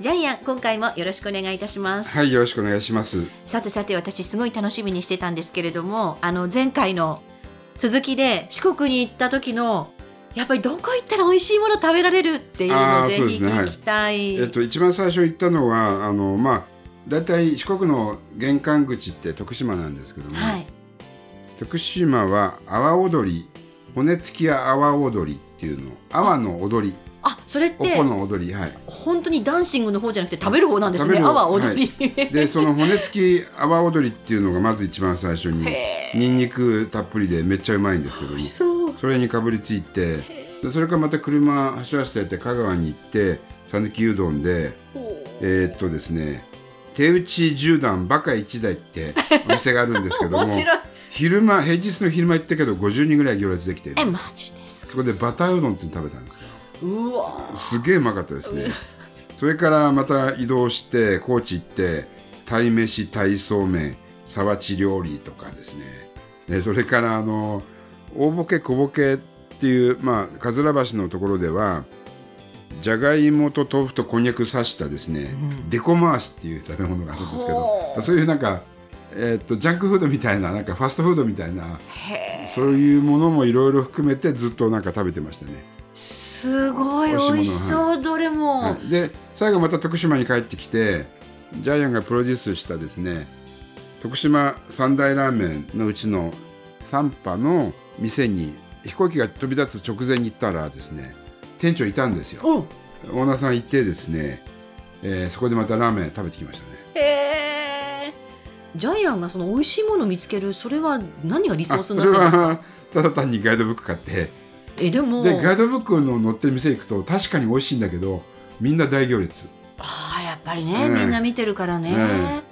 ジャイアン今回もよろしくお願いいたしますはい、よろしくお願いします。さてさて私すごい楽しみにしてたんですけれどもあの前回の続きで四国に行った時のやっぱりどこ行ったら美味しいもの食べられるっていうのをぜひそうですねはい聞きたい。えっと、一番最初言ったのは、あの、まあ、大体四国の玄関口って徳島なんですけども、はい。徳島は阿波踊り、骨付きや阿波踊りっていうの、阿波の踊り、あそれっおてこの踊り、はい。本当にダンシングの方じゃなくて食べる方なんですね。阿波踊り。で、その骨付き阿波踊りっていうのがまず一番最初に、へニンニクたっぷりでめっちゃうまいんですけどもそれにかぶりついて、でそれからまた車走らせてやって香川に行って、讃岐うどんで、えーっとですね、手打ち十段バカ一台ってお店があるんですけども。昼間平日の昼間行ったけど50人ぐらい行列できてえマジですか。そこでバターうどんって食べたんですけうわどすげえうまかったですね。それからまた移動して高知行って鯛めし鯛そうめん沢地料理とかですね。でそれからあの大ボケ小ボケっていうまあ桂橋のところではじゃがいもと豆腐とこんにゃく刺したですね、デコ回しっていう食べ物があるんですけどそういうなんか、えーっとジャンクフードみたいななんかファストフードみたいな。そういうものもいろいろ含めてずっとなんか食べてましたね。すごい美味しそうどれも。はい、で最後また徳島に帰ってきてジャイアンがプロデュースしたですね徳島三大ラーメンのうちの三波の店に飛行機が飛び立つ直前に行ったらですね店長いたんですよ。うん。オーナーさん行ってですね、えーそこでまたラーメン食べてきましたね。へえ。ジャイアンがその美味しいものを見つけるそれは何がリソースになってるんですか？はただ単にガイドブック買ってえでも。でガイドブックの載ってる店行くと確かに美味しいんだけどみんな大行列。ああやっぱりね、うんみんな見てるからね。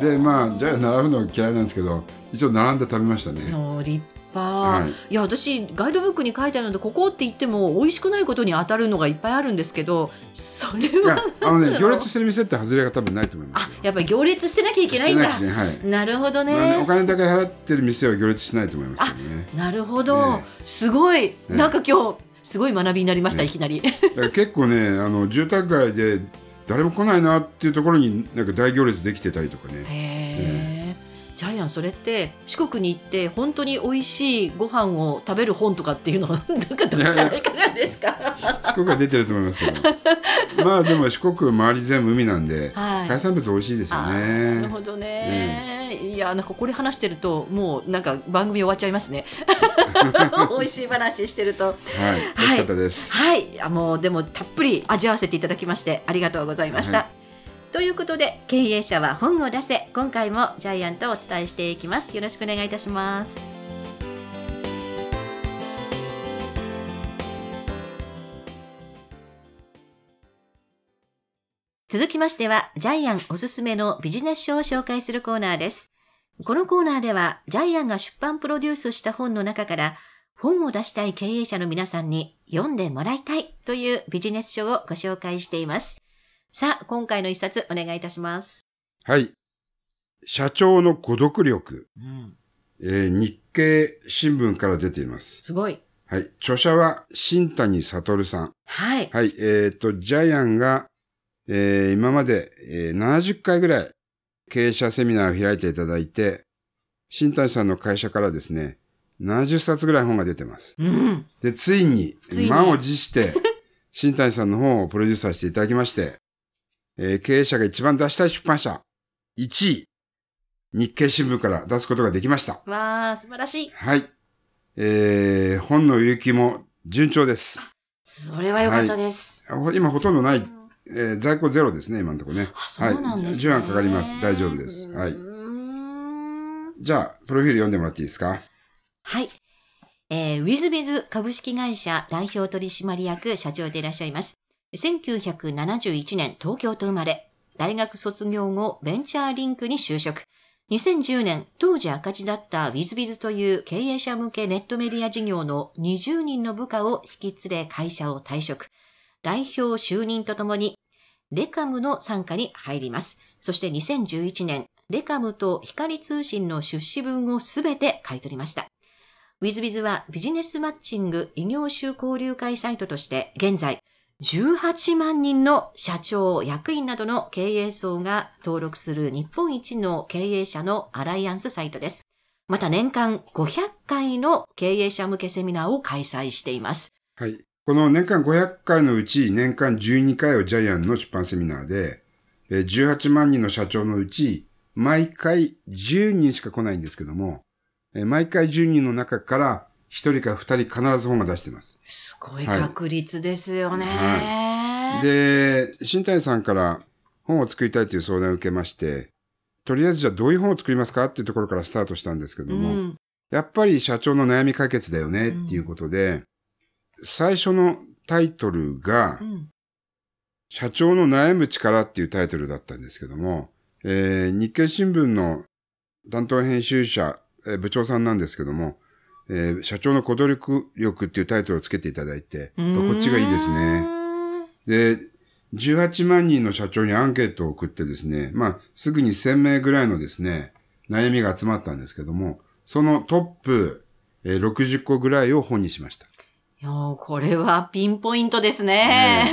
でまあじゃあ並ぶの嫌いなんですけど一応並んで食べましたね。の立派。はい。い、や私ガイドブックに書いてあるのでここって言っても美味しくないことに当たるのがいっぱいあるんですけどそれはあのね行列してる店って外れが多分ないと思います。やっぱり行列してなきゃいけないんだ。なねはい。なるほどまあねおね金だけ払ってる店は行列しないと思いますね。なるほど、ねすごい、ねなんか今日すごい学びになりました、ねいきなり。結構ねあの住宅街で誰も来ないなっていうところになんか大行列できてたりとかね。へえ、ジャイアンそれって。四国に行って本当に美味しいご飯を食べる本とかっていうのは なんかどうしたらいかがですか。四国は出てると思いますけど。まあでも四国周り全部海なんで、はい。海産物美味しいですよあーなるね。ほどね、いやなんかこれ話してるともうなんか番組終わっちゃいますね。美味しい話してると。はい、美味しかったです。はい。い。やもうでもたっぷり味わわせていただきましてありがとうございました、はということで経営者は本を出せ今回もジャイアンとお伝えしていきますよろしくお願いいたします続きましては、ジャイアンおすすめのビジネス書を紹介するコーナーです。このコーナーでは、ジャイアンが出版プロデュースした本の中から、本を出したい経営者の皆さんに読んでもらいたいというビジネス書をご紹介しています。さあ、今回の一冊お願いいたします。はい。社長の孤独力、うん、えー日経新聞から出ています。すごい。はい。著者は新谷悟さん。はい。はい。えっ、と、ジャイアンが、えー今まで、えー70回ぐらい経営者セミナーを開いていただいて、新谷さんの会社からですね、70冊ぐらい本が出てます。うん。で、ついに、ついに満を持して、新谷さんの本をプロデュースさせていただきまして、えー経営者が一番出したい出版社、1位、日経新聞から出すことができました。わあ、素晴らしい。はい。えー本の売れ行きも順調です。それは良かったです。ほ今ほとんどない、えー在庫ゼロですね、今のところね。あ、そうなんですね。はい。10案かかります。大丈夫です。はいじゃあ、プロフィール読んでもらっていいですか？はい。えー、ウィズビズ株式会社代表取締役社長でいらっしゃいます。1971年東京と生まれ、大学卒業後ベンチャーリンクに就職。2010年、当時赤字だったウィズビズという経営者向けネットメディア事業の20人の部下を引き連れ会社を退職。代表就任とともに、レカムの参加に入ります。そして2011年、レカムと光通信の出資分をすべて買い取りました。ウィズビズはビジネスマッチング異業種交流会サイトとして現在18万人の社長、役員などの経営層が登録する日本一の経営者のアライアンスサイトです。また年間500回の経営者向けセミナーを開催しています。はい。この年間500回のうち年間12回をジャイアンの出版セミナーで、18万人の社長のうち毎回10人しか来ないんですけども、毎回10人の中から1人か2人必ず本が出してます。すごい確率ですよね。はで、新谷さんから本を作りたいという相談を受けまして、とりあえずじゃあどういう本を作りますかっていうところからスタートしたんですけども、うん。やっぱり社長の悩み解決だよねっていうことで、最初のタイトルがう、ん。社長の悩む力っていうタイトルだったんですけども、えー日経新聞の担当編集者、えー部長さんなんですけども、えー社長の行動力力っていうタイトルをつけていただいて、こっちがいいですね。で、18万人の社長にアンケートを送ってですね、まあ、すぐに1000名ぐらいのですね、悩みが集まったんですけども、そのトップ、えー60個ぐらいを本にしました。いやーこれはピンポイントですね。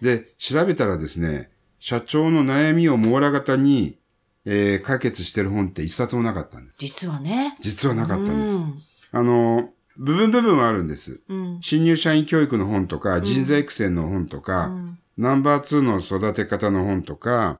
で、調べたらですね、社長の悩みを網羅型に、えー解決してる本って一冊もなかったんです。実はね。実はなかったんです。うんあの、部分部分はあるんです。うん新入社員教育の本とか、人材育成の本とか、うんナンバー2の育て方の本とか、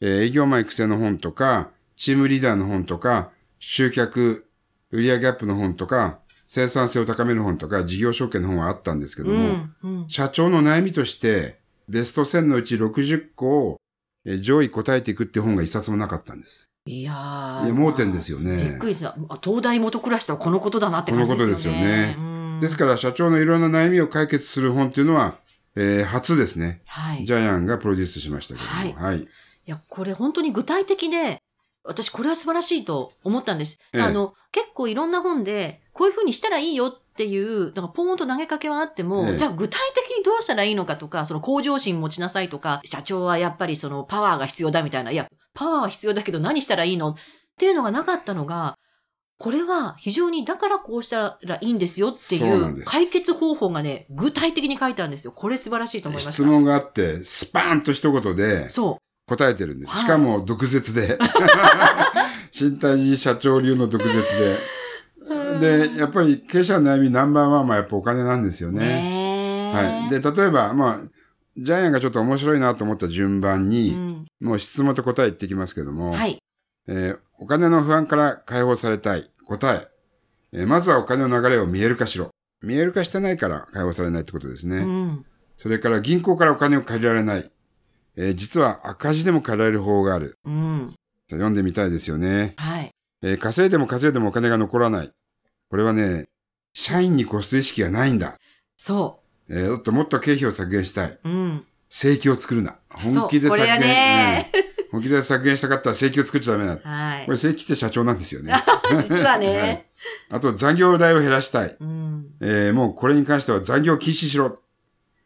えー営業マン育成の本とか、チームリーダーの本とか、集客、売上アップの本とか、生産性を高める本とか、事業承継の本はあったんですけども、うんうん社長の悩みとして、ベスト1000のうち60個をえー上位答えていくっていう本が一冊もなかったんです。いやーいや、盲点ですよびっねく。りした。あ東大元暮らしとはこのことだなって感じですよね。このことですよねうんですから、社長のいろんな悩みを解決する本っていうのは、えー初ですね。はい。いジャイアンがプロデュースしましたけども。はい。や、これ本当に具体的で、私これは素晴らしいと思ったんです。ええあの、結構いろんな本で、こういうふうにしたらいいよっていう、だからポーンと投げかけはあっても、ええじゃあ具体的にどうしたらいいのかとか、その向上心持ちなさいとか、社長はやっぱりそのパワーが必要だみたいな、いや、パワーは必要だけど何したらいいの？っていうのがなかったのが、これは非常にだからこうしたらいいんですよっていそう解決方法がね、具体的に書いてあるんですよ。これ素晴らしいと思いました。質問があって、スパーンと一言でそ答えてるんです。はいしかも、毒舌で。新谷寺社長流の毒舌で。う。で、やっぱり経営者の悩みナンバーワンはやっぱお金なんですよね。ねえはい。で、例えば、まあ、ジャイアンがちょっと面白いなと思った順番に、うんもう質問と答え言ってきますけども、はい。えーお金の不安から解放されたい。答え。えーまずはお金の流れを見える化しろ。見える化してないから解放されないってことですね。うん。それから銀行からお金を借りられない。えー実は赤字でも借りられる方がある。うん。読んでみたいですよね。はい。えー稼いでも稼いでもお金が残らない。これはね、社員にコスト意識がないんだ。そえーもっともっと経費を削減したい。う。うん。正規を作るな。本気で削減。ねうん本気で削減したかったら正規を作っちゃダメだ。はいこ。れ正規って社長なんですよね。実ははいね。あと残業代を減らしたい。うん。えーもうこれに関しては残業を禁止しろ。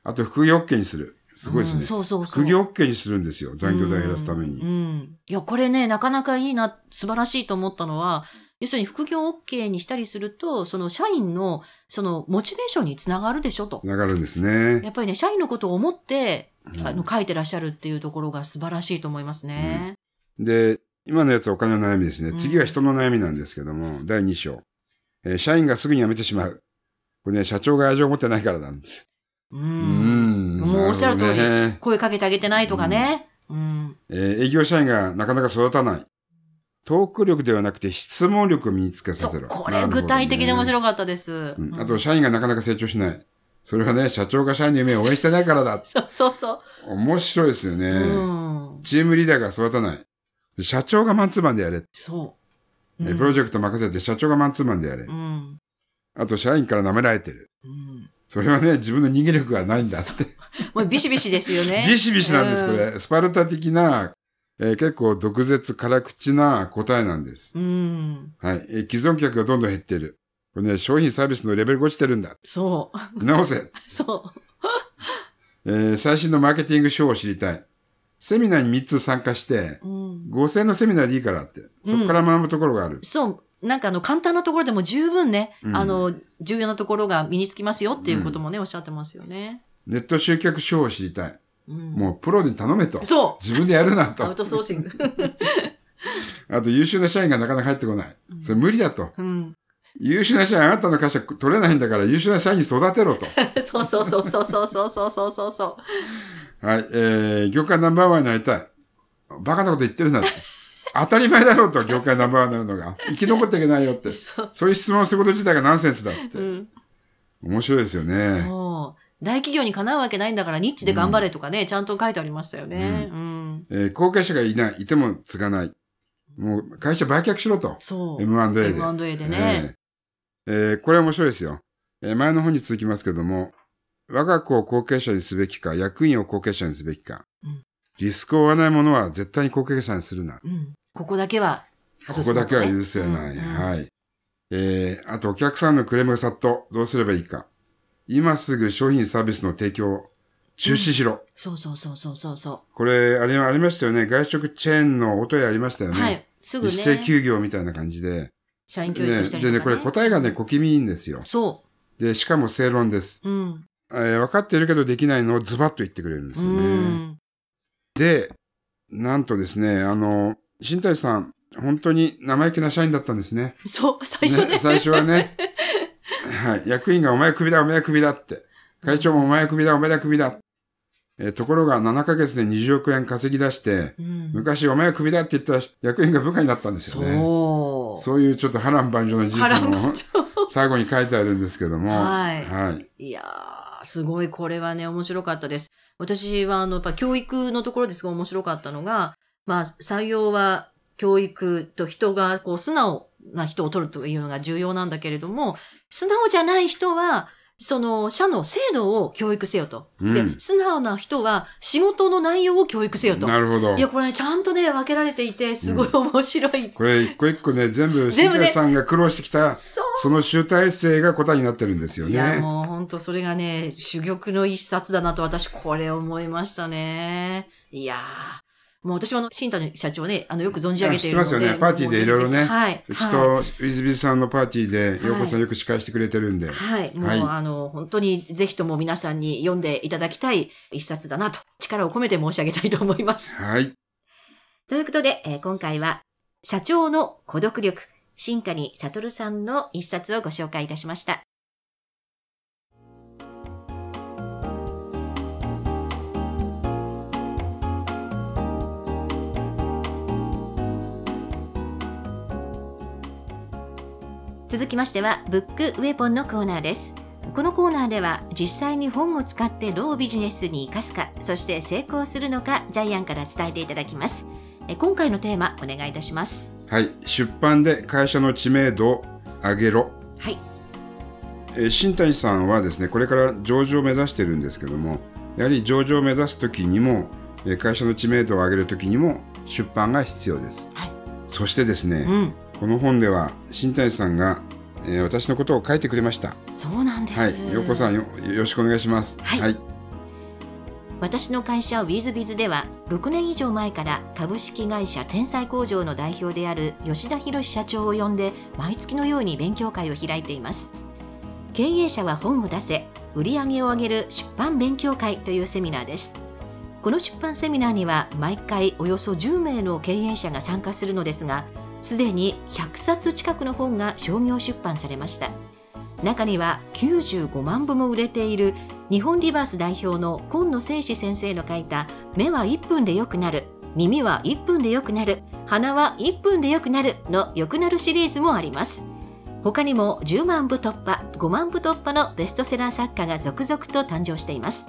あと副業 OK にする。すごいですね。うんそうそうそう。副業 OK にするんですよ。残業代を減らすために。うん。うんいや、これね、なかなかいいな、素晴らしいと思ったのは、要するに副業 OK にしたりすると、その社員の、その、モチベーションにつながるでしょとつ。ながるんですね。やっぱりね、社員のことを思って、うんあの、書いてらっしゃるっていうところが素晴らしいと思いますね。で、今のやつはお金の悩みですね。うん次は人の悩みなんですけども、第2章。えー社員がすぐに辞めてしまう。これね、社長が愛情を持ってないからなんです。う。うんんもうおっしゃる通りね声かけてあげてないとかね。うん。えー営業社員がなかなか育たない。トーク力ではなくて質問力を身につけさせろ。これ具体的で面い。白かったです。あと、社員がなかなか成長しない。それはね、社長が社員の夢を応援してないからだ。そうそうそ面白いですよう。ね。うん。チームリーダーが育たない。社長がマンツーマンでやれ。そう。えプロジェクト任せて社長がマンツーマンでやれ。うん。あと、社員から舐められてる。うん。それはね、自分の人間力がないんだって。もうビシビシですよね。ビシビシなんです、うこれ。スパルタ的な、えー結構毒舌辛口な答えなんです。うん。はい。えー既存客がどんどん減ってる。これね、商品サービスのレベルが落ちてるんだ。そう。見直せ。そえー最新のマーケティング手法を知りたい。セミナーに3つ参加して、う。うん。5000のセミナーでいいからって。そこから学ぶところがある。そう。なんかあの、簡単なところでも十分ね、うんあの、重要なところが身につきますよっていうこともね、おっしゃってますよね。ネット集客手法を知りたい。うん。もうプロに頼めと。そ自分でやるなう。アウと。トソーシング。あと優秀な社員がなかなか入ってこない。それ無理だと。うん。優秀な社員あなたの会社取れないんだから優秀な社員に育てろと。そうそうそうそうそうそうそうそうそうそはい。えー、業界ナンバーワンになりたい。バカなこと言ってるなって。当たり前だろうと、業界ナンバーワンになるのが。生き残っていけないよって。そうそういう質問をすること自体がナンセンスだって。う。うん。面白いですよね。そう。大企業にかなうわけないんだから、ニッチで頑張れとかね、ちゃんと書いてありましたよね。うん。えー後継者がいない、いても継がない。もう会社売却しろと。そう。M&A で。M&A でね。えーえーこれ面白いですよ。えー前の本に続きますけども、我が子を後継者にすべきか、役員を後継者にすべきか。うんリスクを負わないものは絶対に後継者にするな。うん。ここだけはねこだけは許せない。うんうんはい。えーあとお客さんのクレームが殺到。どうすればいいか。今すぐ商品サービスの提供を中止しろ。そうそうそうそうそうそこれ、あれ、ありましたよね。外食チェーンの音やありましたよう。ね。はい。すぐね。一斉休業みたいな感じで。社員教育ねしたね。でね、これ答えがね、小気味いいんですよ。そで、しかも正論です。う。うん。えー分かっているけどできないのをズバッと言ってくれるんですうよね。ん。で、なんとですね、あの、新谷さん、本当に生意気な社員だったんですね。そう、最初ね。最初はね。はい。役員がお前クビだ、お前クビだって。会長もお前クビだ、お前だクビだ。えーところが7ヶ月で20億円稼ぎ出して、うん。昔お前はクビだって言った役員が部下になったんですよね。そう。そういうちょっと波乱万丈な事波乱実も最後に書いてあるんですけども。はいはい。いやー、すごいこれはね、面白かったです。私は、あの、やっぱ教育のところですごい面白かったのが、まあ、採用は教育と人が、こう、素直な人を取るというのが重要なんだけれども、素直じゃない人は、その、社の制度を教育せよと。うんで、素直な人は仕事の内容を教育せよと。なるほどい。や、これね、ちゃんとね、分けられていて、すごい面白い。これ一個一個ね、全部、新全部ね谷さんが苦労してきた、そう。その集大成が答えになってるんですよいや、ね。もう本当それがね、珠玉の一冊だなと私これ思いましたね。いやー。もう私はあの、新谷社長ね、あの、よく存じ上げているので。あ知ってますよねパーティーでいろいろねはい。うちはいと、ウィズビズさんのパーティーで、はいようこさんよく司会してくれてるんで。はい。もう、はいあの、本当にぜひとも皆さんに読んでいただきたい一冊だなと、力を込めて申し上げたいと思います。はい。ということで、えー今回は、社長の孤独力、新谷悟さんの一冊をご紹介いたしました。続きましては、ブックウェポンのコーナーです。このコーナーでは実際に本を使ってどうビジネスに生かすか、そして成功するのか、ジャイアンから伝えていただきます。え今回のテーマ、お願いいたします。はい。出版で会社の知名度を上げろ。はい。えー新谷さんはですね、これから上場を目指してるんですけども、やはり上場を目指すときにも、えー会社の知名度を上げるときにも出版が必要です。はい。そしてですね、うん。この本では新谷さんが、えー私のことを書いてくれました。そうなんです。はい。ようこさんよよろしくお願いします。はいはい。私の会社ウィズビズでは6年以上前から株式会社天才工場の代表である吉田博社長を呼んで毎月のように勉強会を開いています経営者は本を出せ売り上げを上げる出版勉強会というセミナーですこの出版セミナーには毎回およそ10名の経営者が参加するのですがすでに100冊近くの本が商業出版されました。中には95万部も売れている日本リバース代表の今野誠司先生の書いた「目は1分で良くなる」「耳は1分で良くなる」「鼻は1分で良くなる」の良くなるシリーズもあります。他にも10万部突破5万部突破のベストセラー作家が続々と誕生しています。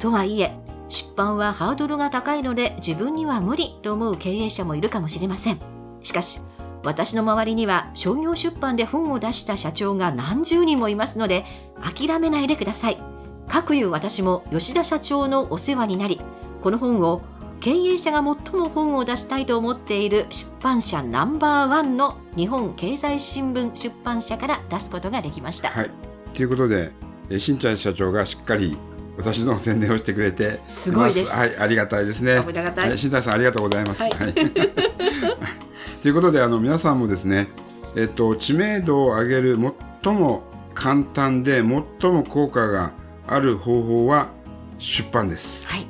とはいえ出版はハードルが高いので自分には無理と思う経営者もいるかもしれません。しかし私の周りには商業出版で本を出した社長が何十人もいますので諦めないでください。かくいう私も吉田社長のお世話になり、この本を経営者が最も本を出したいと思っている出版社ナンバーワンの日本経済新聞出版社から出すことができました。はい。ということで、えしんちゃん社長がしっかり私の宣伝をしてくれてすごいですはい、ありがたいですね。ありがんさんありがとうございます。はいはい。ということで、あの皆さんもですね、えっと知名度を上げる最も簡単で最も効果がある方法は出版です。はい、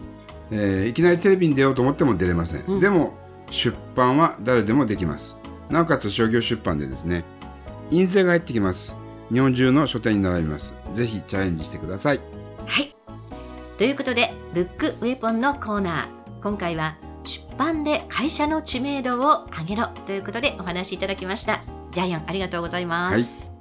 えーいきなりテレビに出ようと思っても出れません、うん。でも出版は誰でもできます。なおかつ商業出版でですね印税が入ってきます。日本中の書店に並びます。ぜひチャレンジしてください。はい。ということで、ブックウェポンのコーナー。今回は出版で会社の知名度を上げろということでお話しいただきました。ジャイアンありがとうございます。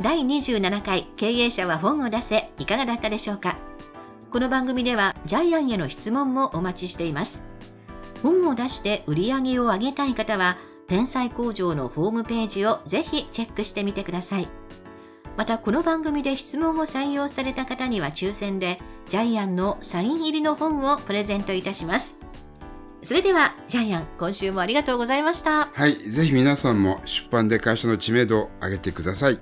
第27回経営者は本を出せいかがだったでしょうか？この番組ではジャイアンへの質問もお待ちしています本を出して売り上げを上げたい方は天才工場のホームページをぜひチェックしてみてください。またこの番組で質問を採用された方には抽選でジャイアンのサイン入りの本をプレゼントいたします。それではジャイアン今週もありがとうございました。はいぜひ皆さんも出版で会社の知名度を上げてください。